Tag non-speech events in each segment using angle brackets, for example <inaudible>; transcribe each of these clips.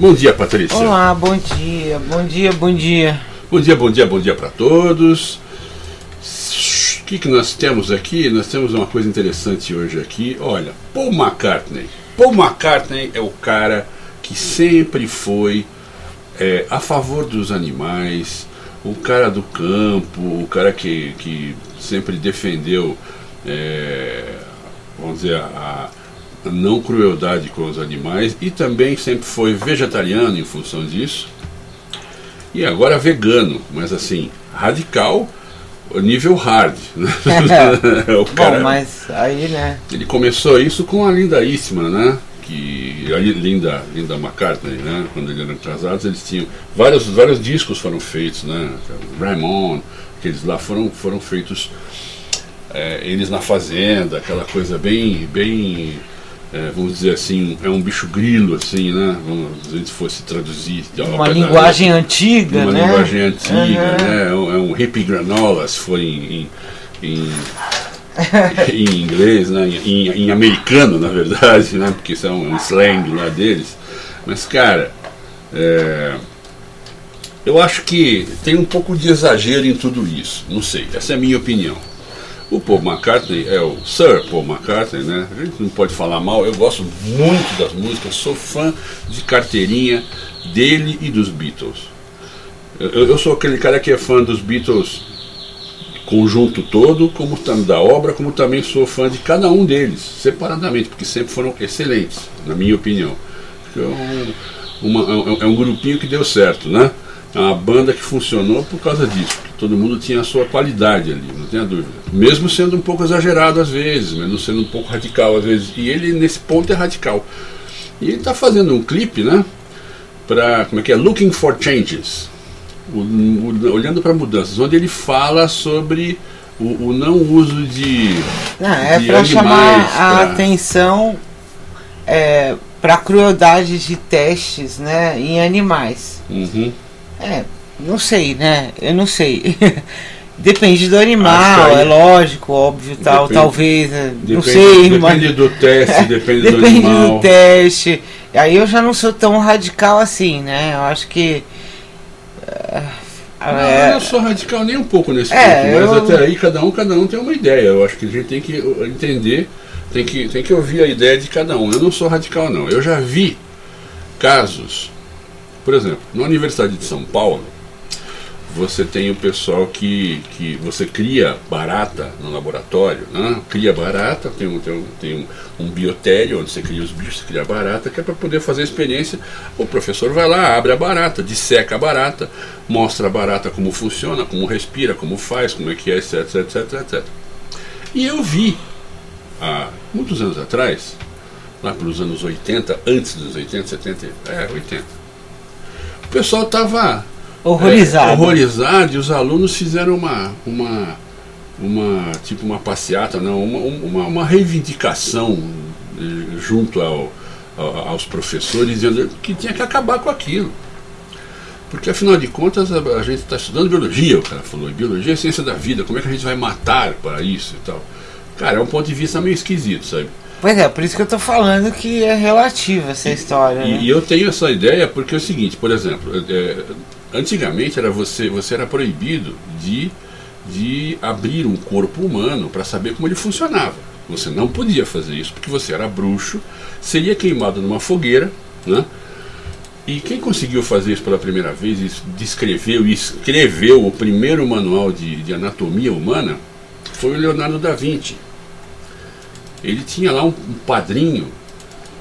Bom dia, Patrícia. Olá, bom dia, bom dia, bom dia. Bom dia, bom dia, bom dia para todos. O que, que nós temos aqui? Nós temos uma coisa interessante hoje aqui. Olha, Paul McCartney. Paul McCartney é o cara que sempre foi é, a favor dos animais, o cara do campo, o cara que, que sempre defendeu, é, vamos dizer, a, a não crueldade com os animais e também sempre foi vegetariano em função disso. E agora vegano, mas assim, radical, nível hard. Né? <laughs> o cara, Bom, mas aí, né? Ele começou isso com a Linda Eastman, né? Que, a Linda, Linda McCartney, né? Quando eles eram casados, eles tinham. Vários, vários discos foram feitos, né? Ramon, aqueles lá foram, foram feitos. É, eles na fazenda, aquela coisa bem, bem é, vamos dizer assim, é um bicho grilo, assim, né? Vamos, se fosse traduzir. Uma linguagem antiga, uma né? Uma linguagem antiga, uhum. né? É um, é um hippie granola, se for em, em, em, <laughs> em inglês, né? Em, em, americano, na verdade, né? Porque isso é um, um slang lá deles. Mas, cara, é, eu acho que tem um pouco de exagero em tudo isso. Não sei, essa é a minha opinião. O Paul McCartney é o Sir Paul McCartney, né? A gente não pode falar mal, eu gosto muito das músicas, sou fã de carteirinha dele e dos Beatles. Eu, eu sou aquele cara que é fã dos Beatles conjunto todo, como da obra, como também sou fã de cada um deles, separadamente, porque sempre foram excelentes, na minha opinião. É um, uma, é um grupinho que deu certo, né? Uma banda que funcionou por causa disso. Todo mundo tinha a sua qualidade ali, não tenha dúvida. Mesmo sendo um pouco exagerado às vezes, mesmo sendo um pouco radical às vezes. E ele, nesse ponto, é radical. E ele está fazendo um clipe, né? Para, como é que é? Looking for Changes. O, o, olhando para mudanças, onde ele fala sobre o, o não uso de. Não, é para chamar a pra... atenção é, para crueldade de testes né, em animais. Uhum. É, não sei, né? Eu não sei. <laughs> Depende do animal, aí, é lógico, óbvio, tal, depende, talvez, né? depende, não sei, depende mas... do teste, <laughs> depende, depende do animal. do teste. Aí eu já não sou tão radical assim, né? Eu acho que não, é... eu não sou radical nem um pouco nesse é, ponto, mas eu... até aí cada um, cada um tem uma ideia. Eu acho que a gente tem que entender, tem que, tem que ouvir a ideia de cada um. Eu não sou radical não. Eu já vi casos por exemplo, na Universidade de São Paulo, você tem o pessoal que, que você cria barata no laboratório, né? cria barata, tem, um, tem, um, tem um, um biotério onde você cria os bichos, cria barata, que é para poder fazer a experiência. O professor vai lá, abre a barata, disseca a barata, mostra a barata como funciona, como respira, como faz, como é que é, etc, etc, etc. E eu vi, há muitos anos atrás, lá pelos anos 80, antes dos 80, 70, é, 80, o pessoal estava horrorizado. É, horrorizado e os alunos fizeram uma, uma, uma tipo uma passeata, não, uma, uma, uma reivindicação eh, junto ao, ao, aos professores, dizendo que tinha que acabar com aquilo. Porque afinal de contas a, a gente está estudando biologia, o cara falou, biologia é ciência da vida, como é que a gente vai matar para isso e tal. Cara, é um ponto de vista meio esquisito, sabe? Pois é, por isso que eu estou falando que é relativa essa história. E, né? e, eu tenho essa ideia porque é o seguinte, por exemplo, é, antigamente era você, você era proibido de, de abrir um corpo humano para saber como ele funcionava. Você não podia fazer isso porque você era bruxo, seria queimado numa fogueira, né? E quem conseguiu fazer isso pela primeira vez, e descreveu e escreveu o primeiro manual de, de anatomia humana, foi o Leonardo da Vinci ele tinha lá um, um padrinho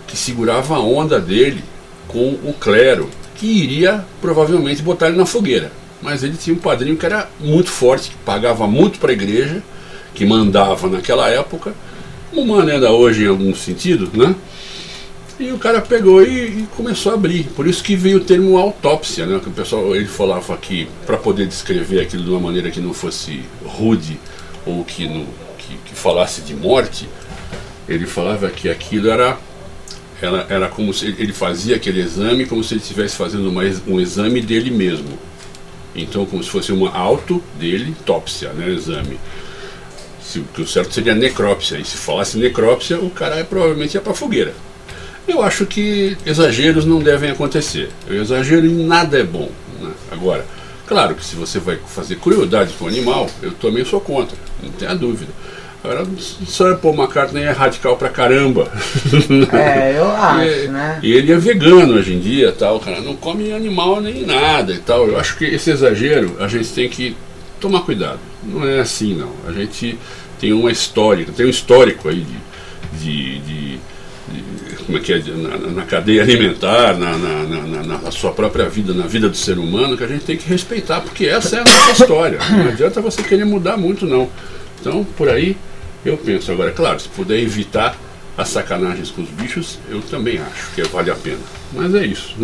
que segurava a onda dele com o clero, que iria provavelmente botar ele na fogueira. Mas ele tinha um padrinho que era muito forte, que pagava muito para a igreja, que mandava naquela época, humano ainda hoje em algum sentido, né? E o cara pegou e, e, começou a abrir. Por isso que veio o termo autópsia, né? Que o pessoal ele falava que para poder descrever aquilo de uma maneira que não fosse rude ou que, não, que, que falasse de morte, ele falava que aquilo era era, era como se ele fazia aquele exame como se ele estivesse fazendo uma, um exame dele mesmo. Então, como se fosse uma auto dele, tópsia, né, exame. Se, que o certo seria necrópsia. E se falasse necrópsia, o cara provavelmente ia para fogueira. Eu acho que exageros não devem acontecer. O exagero em nada é bom. Né? Agora, claro que se você vai fazer crueldade com o animal, eu também sou contra, não tenha dúvida. O Sir Paul McCartney é radical pra caramba. <laughs> É, eu acho, e, né? E ele é vegano hoje em dia, tal, cara, não come animal nem nada e tal. Eu acho que esse exagero a gente tem que tomar cuidado. Não é assim, não. A gente tem uma história, tem um histórico aí de, de, de como é que é, na, na cadeia alimentar, na, na, na, sua própria vida, na vida do ser humano, que a gente tem que respeitar, porque essa é a nossa história. Não adianta você querer mudar muito, não. Então, por aí, eu penso. Agora, claro, se puder evitar as sacanagens com os bichos, eu também acho que vale a pena. Mas é isso.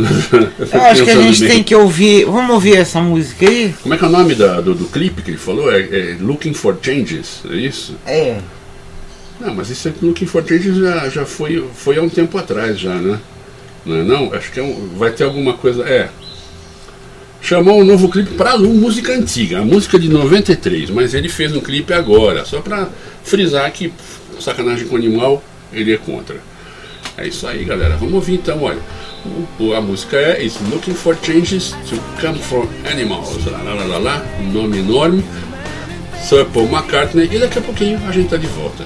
eu acho que a gente bem. tem que ouvir. Vamos ouvir essa música aí? Como é que é o nome da, do, do clipe que ele falou? É, é Looking for Changes, é isso? É. Não, mas isso aqui no King for Trade já, já foi, foi há um tempo atrás já, né? Não é não? Acho que é um, vai ter alguma coisa. É. Chamou um novo clipe para música antiga, a música de 93, mas ele fez um clipe agora, só para frisar que sacanagem com animal ele é contra. É isso aí, galera. Vamos ouvir então, olha. A música é It's Looking for Changes to Come from Animals. Lá, lá, lá, lá, lá. Nome enorme. Sir Paul McCartney. E daqui a pouquinho a gente tá de volta.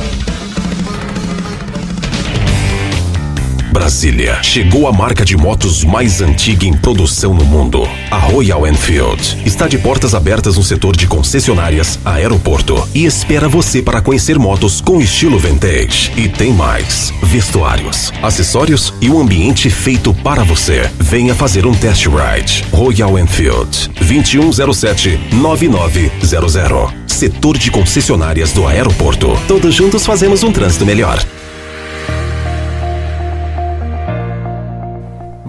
Brasília, chegou a marca de motos mais antiga em produção no mundo. A Royal Enfield está de portas abertas no setor de concessionárias, aeroporto e espera você para conhecer motos com estilo vintage. E tem mais: vestuários, acessórios e um ambiente feito para você. Venha fazer um test ride. Royal Enfield, 2107 9900. Setor de concessionárias do aeroporto. Todos juntos fazemos um trânsito melhor.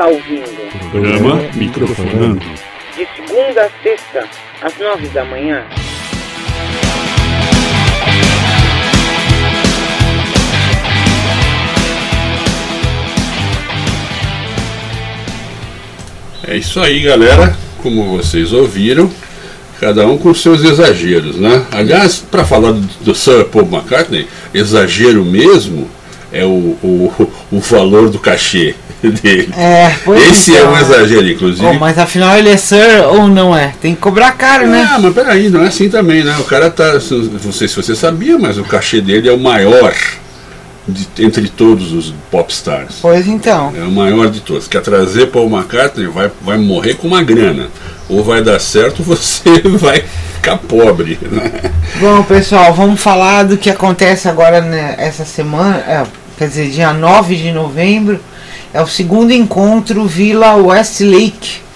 Está ouvindo. Programa Microfonando. De segunda a sexta, às nove da manhã. É isso aí, galera. Como vocês ouviram, cada um com seus exageros, né? Aliás, para falar do, do Sir Paul McCartney, exagero mesmo é o, o, <laughs> o valor do cachê <laughs> dele. É, Esse é um é. exagero, inclusive. Oh, mas afinal ele é Sir ou não é? Tem que cobrar caro, né? Ah, mas peraí, não é assim também, né? O cara tá. Não sei se você sabia, mas o cachê dele é o maior de, entre todos os popstars. Pois então. É o maior de todos. Quer trazer Paul McCartney, vai, vai morrer com uma grana. Ou vai dar certo, <laughs> você vai ficar pobre. Né? Bom, pessoal, vamos falar do que acontece agora né, essa semana, é, quer dizer, dia 9 de novembro. É o segundo encontro Vila Westlake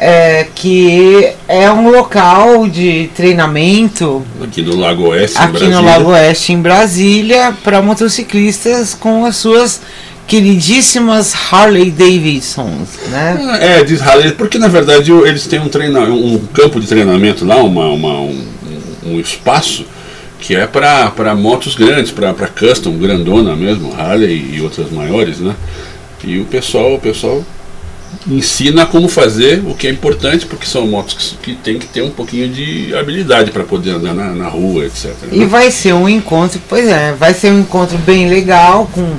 é, que é um local de treinamento aqui no Lago Oeste, aqui em Brasília. no Lago Oeste em Brasília para motociclistas com as suas queridíssimas Harley Davidsons, né? É, diz Harley, porque na verdade eles têm um, treina, um campo de treinamento lá, uma, uma um, um espaço que é para motos grandes, para custom, grandona mesmo, Harley e outras maiores, né? E o pessoal, o pessoal ensina como fazer, o que é importante, porque são motos que, que tem que ter um pouquinho de habilidade para poder andar na, na rua, etc. Né? E vai ser um encontro, pois é, vai ser um encontro bem legal, com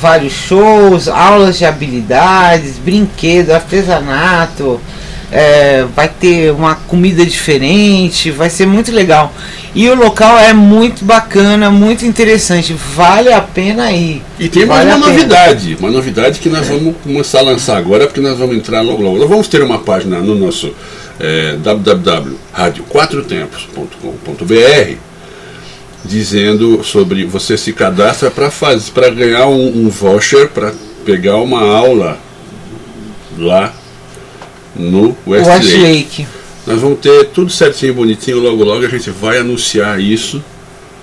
vários shows, aulas de habilidades, brinquedos, artesanato, é, vai ter uma comida diferente, vai ser muito legal. E o local é muito bacana, muito interessante, vale a pena ir. E tem vale mais uma novidade, uma novidade que nós vamos começar a lançar agora, porque nós vamos entrar logo logo. Nós vamos ter uma página no nosso é, www.radioquatrotempos.com.br dizendo sobre você se cadastra para fazer para ganhar um, um voucher para pegar uma aula lá no Westlake. Westlake. Nós vamos ter tudo certinho, bonitinho, logo logo a gente vai anunciar isso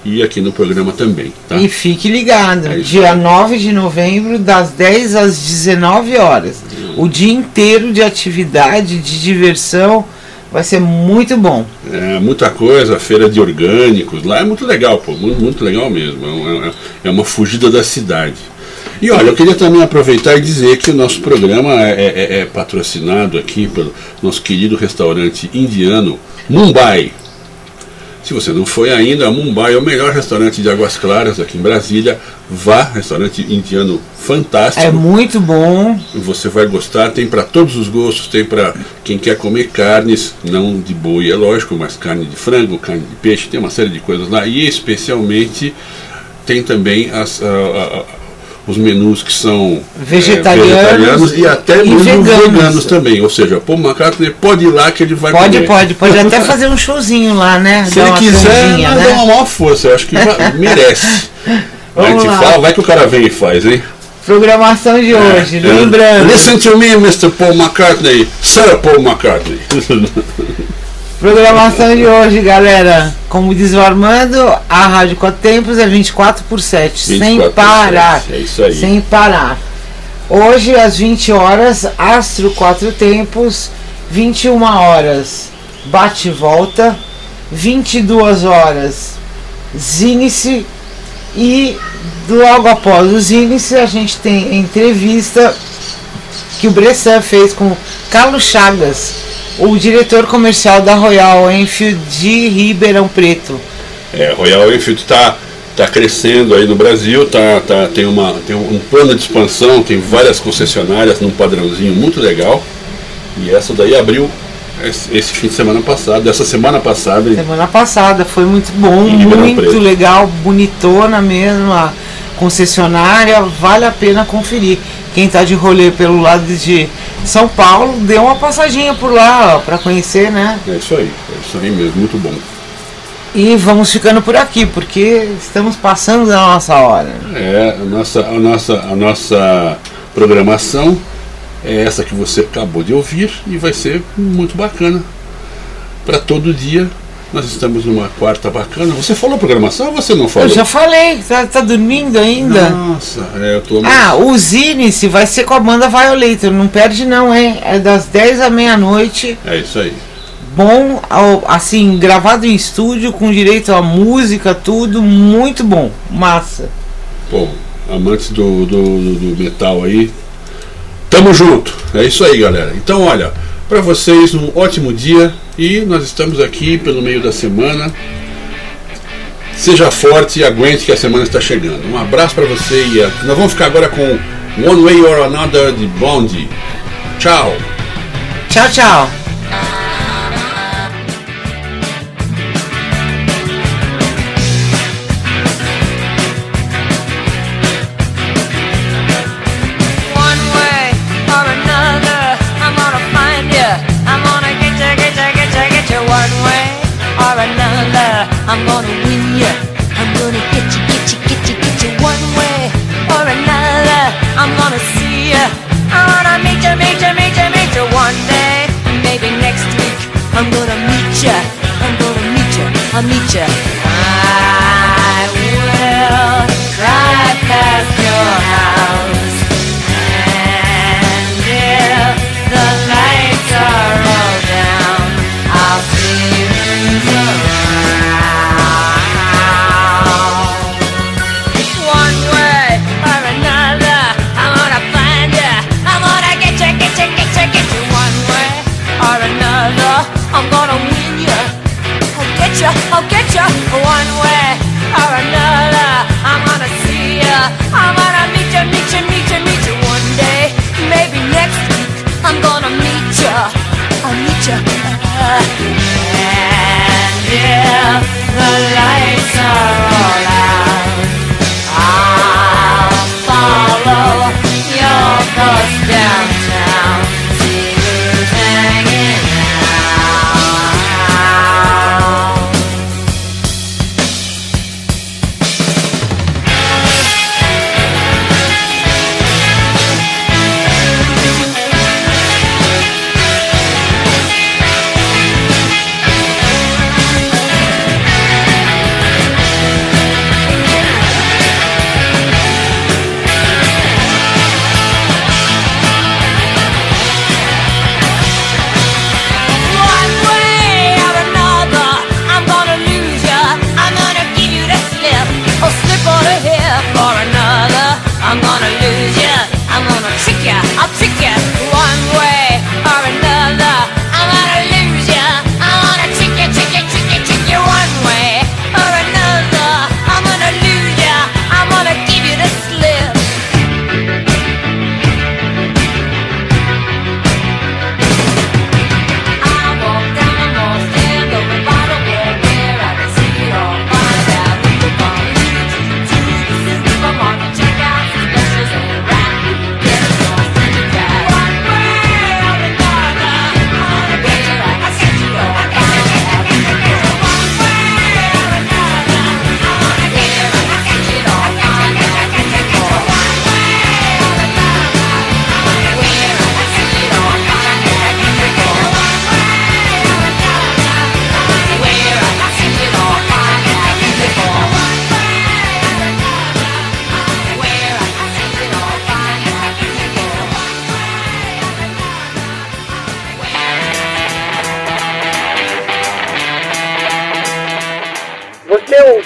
e aqui no programa também. Tá? E fique ligado, é dia 9 de novembro, das 10 às 19 horas. Hum. O dia inteiro de atividade, de diversão, vai ser muito bom. É, muita coisa, feira de orgânicos, lá é muito legal, pô, muito, muito legal mesmo. É, é, é uma fugida da cidade. E olha, eu queria também aproveitar e dizer que o nosso programa é, é, é, é patrocinado aqui pelo nosso querido restaurante indiano Mumbai. Se você não foi ainda, Mumbai é o melhor restaurante de Águas Claras aqui em Brasília. Vá, restaurante indiano fantástico. É muito bom. Você vai gostar, tem para todos os gostos, tem para quem quer comer carnes, não de boi, é lógico, mas carne de frango, carne de peixe, tem uma série de coisas lá. E especialmente tem também as, a, a, os menus que são vegetarianos, é, vegetarianos e até e veganos. veganos. também. Ou seja, Paul McCartney pode ir lá que ele vai Pode, comer. pode, pode até <laughs> fazer um showzinho lá, né? Se ele quiser, né? dá uma maior força, eu acho que <laughs> merece. Vamos lá. Fala, vai que o cara vem e faz, hein? Programação de é, hoje, é, lembrando. Listen to me, Mr. Paul McCartney. Sir Paul McCartney. <laughs> Programação de hoje, galera. Como diz o Armando, a Rádio Quatro Tempos é 24 por 7, 24 sem parar. 7, é isso aí. Sem parar. Hoje, às 20 horas, Astro Quatro Tempos, 21 horas, bate e volta, 22 horas, Zinice e logo após o Zinice a gente tem a entrevista que o Bressan fez com Carlos Chagas o diretor comercial da Royal Enfield de Ribeirão Preto. É, Royal Enfield está tá crescendo aí no Brasil, tá, tá, tem, uma, tem um plano de expansão, tem várias concessionárias num padrãozinho muito legal. E essa daí abriu esse, fim de semana passado, essa semana passada. Semana passada, foi muito bom, muito Preto. legal, bonitona mesmo a concessionária, vale a pena conferir. Quem está de rolê pelo lado de são Paulo, deu uma passadinha por lá para conhecer, né? É isso aí, é isso aí mesmo, muito bom. E vamos ficando por aqui, porque estamos passando da nossa hora. É, a nossa, a nossa, a nossa programação é essa que você acabou de ouvir e vai ser muito bacana para todo dia nós estamos numa quarta bacana. Você falou programação ou você não falou? Eu já falei, tá, tá dormindo ainda. Nossa, é, eu tô. Ah, o Zine-se vai ser com a banda Violator, não perde não, hein? É das 10 à meia-noite. É isso aí. Bom, assim, gravado em estúdio, com direito à música, tudo, muito bom, massa. Bom, amantes do, do, do, do metal aí, tamo junto, é isso aí galera. Então, olha, para vocês um ótimo dia. E nós estamos aqui pelo meio da semana. Seja forte e aguente que a semana está chegando. Um abraço para você e a... nós vamos ficar agora com One Way or Another de Bondi. Tchau. Tchau, tchau. I'll meet you.